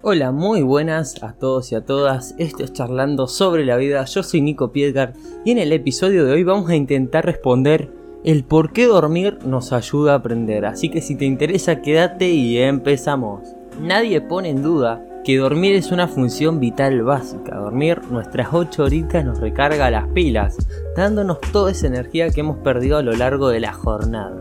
Hola, muy buenas a todos y a todas. Esto es Charlando sobre la vida. Yo soy Nico Piedgar y en el episodio de hoy vamos a intentar responder el por qué dormir nos ayuda a aprender. Así que si te interesa, quédate y empezamos. Nadie pone en duda que dormir es una función vital básica. Dormir nuestras 8 horitas nos recarga las pilas, dándonos toda esa energía que hemos perdido a lo largo de la jornada.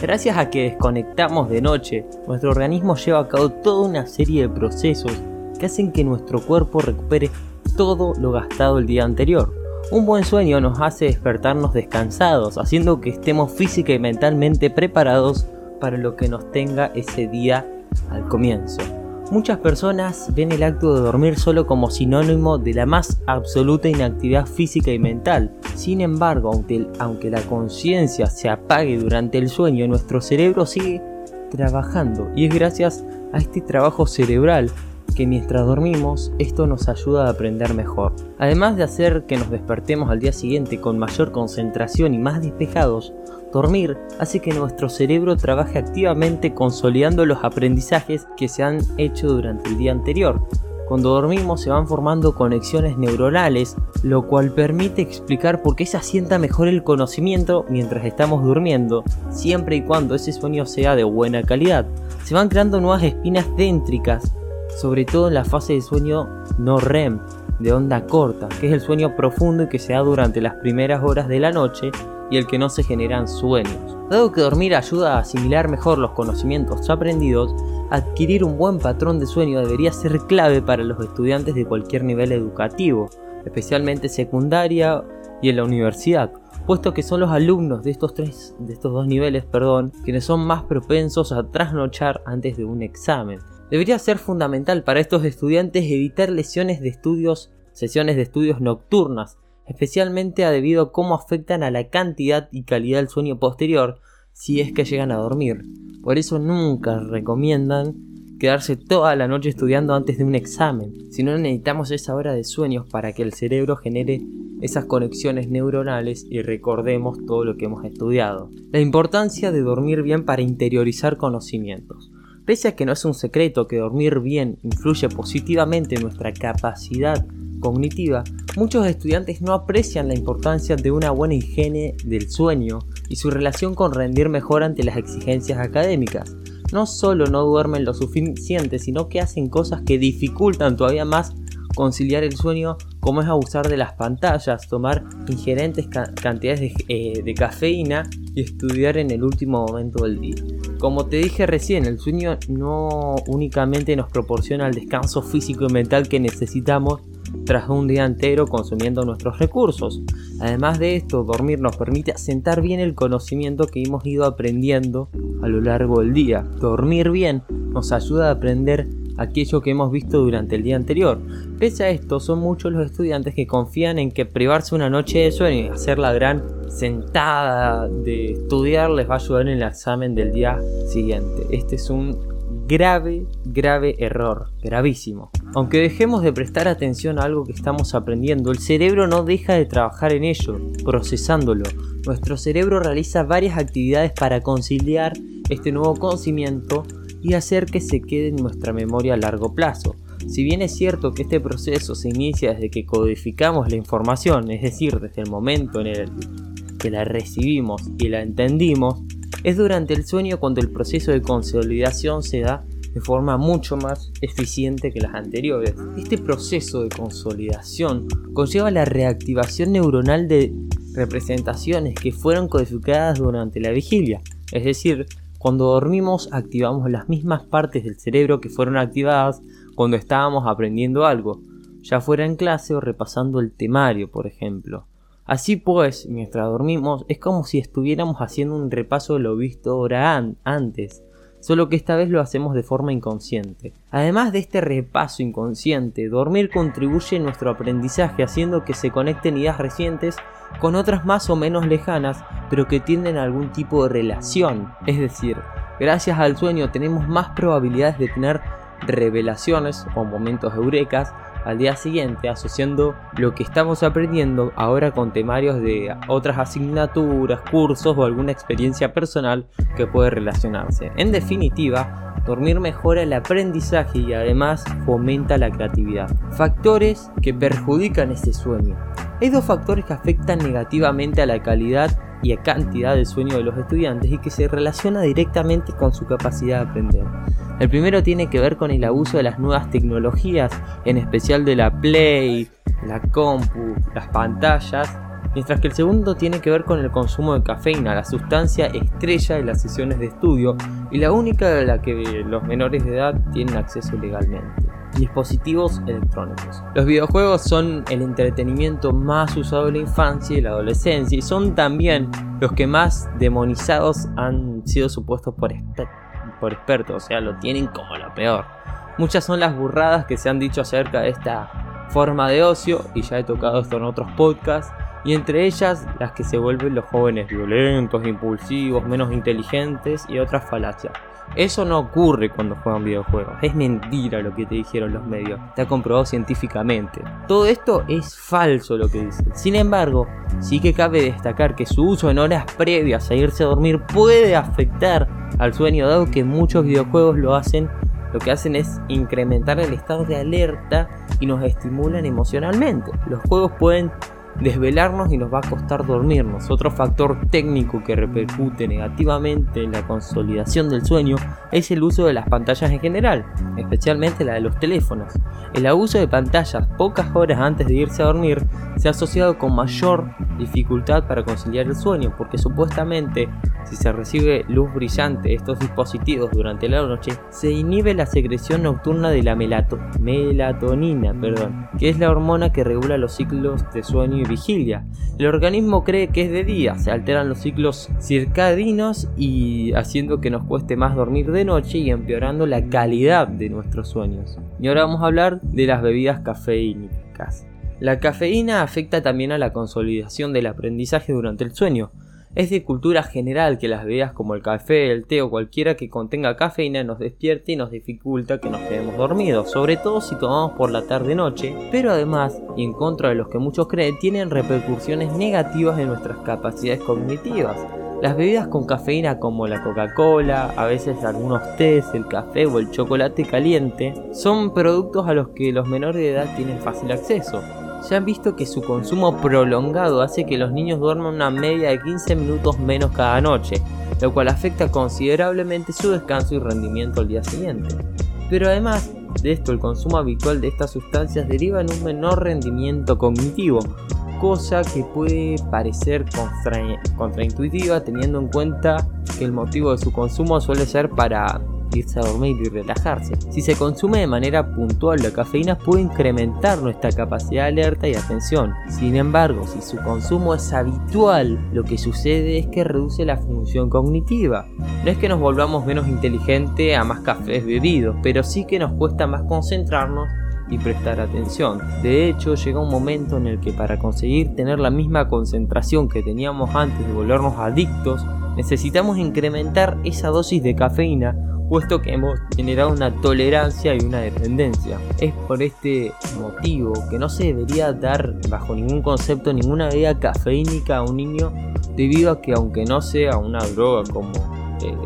Gracias a que desconectamos de noche, nuestro organismo lleva a cabo toda una serie de procesos que hacen que nuestro cuerpo recupere todo lo gastado el día anterior. Un buen sueño nos hace despertarnos descansados, haciendo que estemos física y mentalmente preparados para lo que nos tenga ese día al comienzo. Muchas personas ven el acto de dormir solo como sinónimo de la más absoluta inactividad física y mental. Sin embargo, aunque, la conciencia se apague durante el sueño, nuestro cerebro sigue trabajando y es gracias a este trabajo cerebral que mientras dormimos esto nos ayuda a aprender mejor. Además de hacer que nos despertemos al día siguiente con mayor concentración y más despejados, dormir hace que nuestro cerebro trabaje activamente consolidando los aprendizajes que se han hecho durante el día anterior. Cuando dormimos se van formando conexiones neuronales, lo cual permite explicar por qué se asienta mejor el conocimiento mientras estamos durmiendo, siempre y cuando ese sueño sea de buena calidad. Se van creando nuevas espinas déntricas, sobre todo en la fase de sueño no REM, de onda corta, que es el sueño profundo y que se da durante las primeras horas de la noche y el que no se generan sueños. Dado que dormir ayuda a asimilar mejor los conocimientos aprendidos, adquirir un buen patrón de sueño debería ser clave para los estudiantes de cualquier nivel educativo, especialmente secundaria y en la universidad, puesto que son los alumnos de estos, dos niveles perdón, quienes son más propensos a trasnochar antes de un examen. Debería ser fundamental para estos estudiantes evitar lesiones de estudios, sesiones de estudios nocturnas, especialmente debido a cómo afectan a la cantidad y calidad del sueño posterior si es que llegan a dormir. Por eso nunca recomiendan quedarse toda la noche estudiando antes de un examen, si no necesitamos esa hora de sueños para que el cerebro genere esas conexiones neuronales y recordemos todo lo que hemos estudiado. La importancia de dormir bien para interiorizar conocimientos. Pese a que no es un secreto que dormir bien influye positivamente en nuestra capacidad cognitiva, muchos estudiantes no aprecian la importancia de una buena higiene del sueño y su relación con rendir mejor ante las exigencias académicas. No solo no duermen lo suficiente, sino que hacen cosas que dificultan todavía más conciliar el sueño, como es abusar de las pantallas, tomar ingerentes cantidades eh, de, cafeína y estudiar en el último momento del día. Como te dije recién, el sueño no únicamente nos proporciona el descanso físico y mental que necesitamos, tras un día entero consumiendo nuestros recursos. Además de esto, dormir nos permite asentar bien el conocimiento que hemos ido aprendiendo a lo largo del día. Dormir bien nos ayuda a aprender aquello que hemos visto durante el día anterior. Pese a esto, son muchos los estudiantes que confían en que privarse una noche de sueño y hacer la gran sentada de estudiar les va a ayudar en el examen del día siguiente. Este es un grave, grave error, gravísimo. Aunque dejemos de prestar atención a algo que estamos aprendiendo, el cerebro no deja de trabajar en ello, procesándolo. Nuestro cerebro realiza varias actividades para conciliar este nuevo conocimiento y hacer que se quede en nuestra memoria a largo plazo. Si bien es cierto que este proceso se inicia desde que codificamos la información, es decir, desde el momento en el que la recibimos y la entendimos, es durante el sueño cuando el proceso de consolidación se da de forma mucho más eficiente que las anteriores. Este proceso de consolidación conlleva la reactivación neuronal de representaciones que fueron codificadas durante la vigilia, es decir, cuando dormimos activamos las mismas partes del cerebro que fueron activadas cuando estábamos aprendiendo algo, ya fuera en clase o repasando el temario, por ejemplo. Así pues, mientras dormimos, es como si estuviéramos haciendo un repaso de lo visto ahora antes, solo que esta vez lo hacemos de forma inconsciente. Además de este repaso inconsciente, dormir contribuye a nuestro aprendizaje haciendo que se conecten ideas recientes con otras más o menos lejanas, pero que tienen algún tipo de relación. Es decir, gracias al sueño tenemos más probabilidades de tener revelaciones o momentos eurecas al día siguiente asociando lo que estamos aprendiendo ahora con temarios de otras asignaturas, cursos o alguna experiencia personal que puede relacionarse. En definitiva, dormir mejora el aprendizaje y además fomenta la creatividad. Factores que perjudican ese sueño. Hay dos factores que afectan negativamente a la calidad y a cantidad del sueño de los estudiantes y que se relaciona directamente con su capacidad de aprender. El primero tiene que ver con el abuso de las nuevas tecnologías, en especial de la Play, la compu, las pantallas, mientras que el segundo tiene que ver con el consumo de cafeína, la sustancia estrella de las sesiones de estudio y la única de la que los menores de edad tienen acceso legalmente dispositivos electrónicos. Los videojuegos son el entretenimiento más usado en la infancia y la adolescencia y son también los que más demonizados han sido supuestos por, por expertos, o sea, lo tienen como lo peor. Muchas son las burradas que se han dicho acerca de esta forma de ocio y ya he tocado esto en otros podcasts y entre ellas las que se vuelven los jóvenes violentos, impulsivos, menos inteligentes y otras falacias. Eso no ocurre cuando juegan videojuegos, es mentira lo que te dijeron los medios, está comprobado científicamente. Todo esto es falso lo que dicen. Sin embargo, sí que cabe destacar que su uso en horas previas a irse a dormir puede afectar al sueño, dado que muchos videojuegos lo hacen lo que hacen es incrementar el estado de alerta y nos estimulan emocionalmente. Los juegos pueden desvelarnos y nos va a costar dormirnos. Otro factor técnico que repercute negativamente en la consolidación del sueño es el uso de las pantallas en general, especialmente la de los teléfonos. El abuso de pantallas pocas horas antes de irse a dormir se ha asociado con mayor dificultad para conciliar el sueño, porque supuestamente si se recibe luz brillante estos dispositivos durante la noche, se inhibe la secreción nocturna de la melatonina, perdón, que es la hormona que regula los ciclos de sueño y vigilia. El organismo cree que es de día, se alteran los ciclos circadinos y haciendo que nos cueste más dormir de noche y empeorando la calidad de nuestros sueños. Y ahora vamos a hablar de las bebidas cafeínicas. La cafeína afecta también a la consolidación del aprendizaje durante el sueño. Es de cultura general que las bebidas como el café, el té o cualquiera que contenga cafeína nos despierte y nos dificulta que nos quedemos dormidos, sobre todo si tomamos por la tarde-noche, pero además, y en contra de los que muchos creen, tienen repercusiones negativas en nuestras capacidades cognitivas. Las bebidas con cafeína como la Coca-Cola, a veces algunos tés, el café o el chocolate caliente, son productos a los que los menores de edad tienen fácil acceso se han visto que su consumo prolongado hace que los niños duerman una media de 15 minutos menos cada noche, lo cual afecta considerablemente su descanso y rendimiento al día siguiente. Pero además de esto, el consumo habitual de estas sustancias deriva en un menor rendimiento cognitivo, cosa que puede parecer contraintuitiva teniendo en cuenta que el motivo de su consumo suele ser para irse a dormir y relajarse. Si se consume de manera puntual, la cafeína puede incrementar nuestra capacidad de alerta y atención. Sin embargo, si su consumo es habitual, lo que sucede es que reduce la función cognitiva. No es que nos volvamos menos inteligentes a más cafés bebidos, pero sí que nos cuesta más concentrarnos y prestar atención. De hecho, llega un momento en el que para conseguir tener la misma concentración que teníamos antes de volvernos adictos, necesitamos incrementar esa dosis de cafeína puesto que hemos generado una tolerancia y una dependencia. Es por este motivo que no se debería dar bajo ningún concepto ninguna bebida cafeínica a un niño debido a que aunque no sea una droga como eh,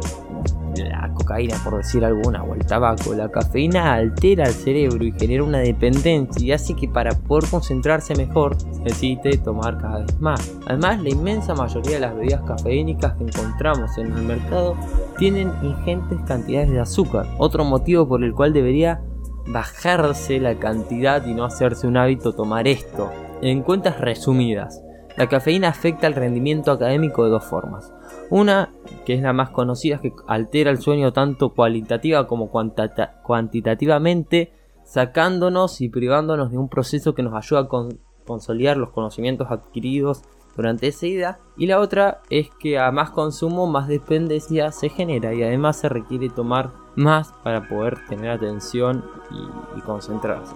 la cocaína por decir alguna o el tabaco, la cafeína altera el cerebro y genera una dependencia y hace que para poder concentrarse mejor necesite tomar cada vez más. Además, la inmensa mayoría de las bebidas cafeínicas que encontramos en el mercado tienen ingentes cantidades de azúcar, otro motivo por el cual debería bajarse la cantidad y no hacerse un hábito tomar esto. En cuentas resumidas, la cafeína afecta el rendimiento académico de dos formas. Una, que es la más conocida, es que altera el sueño tanto cualitativa como cuantitativamente, sacándonos y privándonos de un proceso que nos ayuda a consolidar los conocimientos adquiridos durante esa ida. Y la otra es que a más consumo, más dependencia se genera y además se requiere tomar más para poder tener atención y concentrarse.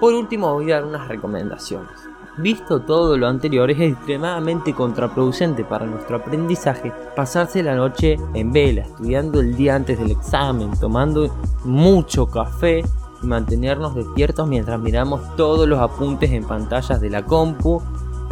Por último voy a dar unas recomendaciones. Visto todo lo anterior, es extremadamente contraproducente para nuestro aprendizaje pasarse la noche en vela, estudiando el día antes del examen, tomando mucho café y mantenernos despiertos mientras miramos todos los apuntes en pantallas de la compu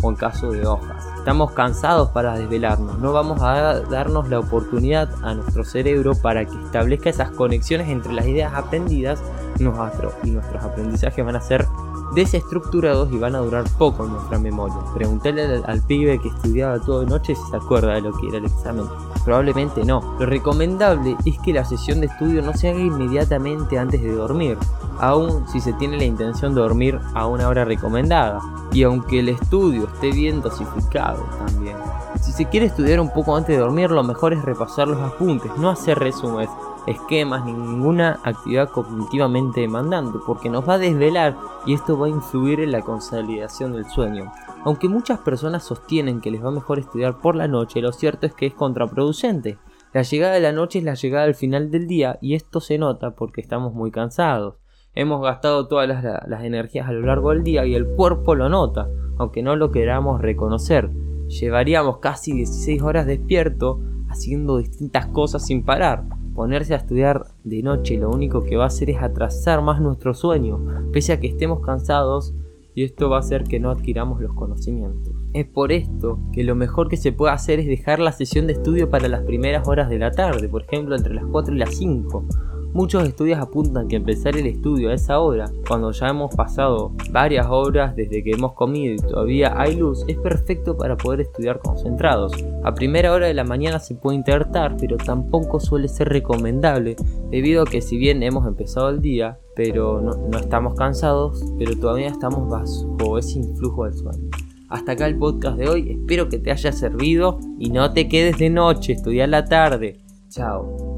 o en caso de hojas. Estamos cansados para desvelarnos, no vamos a darnos la oportunidad a nuestro cerebro para que establezca esas conexiones entre las ideas aprendidas y nuestros aprendizajes van a ser desestructurados y van a durar poco en nuestra memoria. Preguntéle al, pibe que estudiaba todo de noche si se acuerda de lo que era el examen. Probablemente no. Lo recomendable es que la sesión de estudio no se haga inmediatamente antes de dormir, aun si se tiene la intención de dormir a una hora recomendada. Y aunque el estudio esté bien dosificado también. Si se quiere estudiar un poco antes de dormir, lo mejor es repasar los apuntes, no hacer resúmenes esquemas ni ninguna actividad cognitivamente demandante, porque nos va a desvelar y esto va a influir en la consolidación del sueño. Aunque muchas personas sostienen que les va mejor estudiar por la noche, lo cierto es que es contraproducente. La llegada de la noche es la llegada al final del día y esto se nota porque estamos muy cansados. Hemos gastado todas las, las energías a lo largo del día y el cuerpo lo nota, aunque no lo queramos reconocer. Llevaríamos casi 16 horas despierto haciendo distintas cosas sin parar. Ponerse a estudiar de noche lo único que va a hacer es atrasar más nuestro sueño, pese a que estemos cansados y esto va a hacer que no adquiramos los conocimientos. Es por esto que lo mejor que se puede hacer es dejar la sesión de estudio para las primeras horas de la tarde, por ejemplo entre las 4 y las 5, Muchos estudios apuntan que empezar el estudio a esa hora, cuando ya hemos pasado varias horas desde que hemos comido y todavía hay luz, es perfecto para poder estudiar concentrados. A primera hora de la mañana se puede intentar, pero tampoco suele ser recomendable, debido a que si bien hemos empezado el día, pero no, estamos cansados, pero todavía estamos bajo ese influjo del sueño. Hasta acá el podcast de hoy, espero que te haya servido y no te quedes de noche, estudia la tarde. Chao.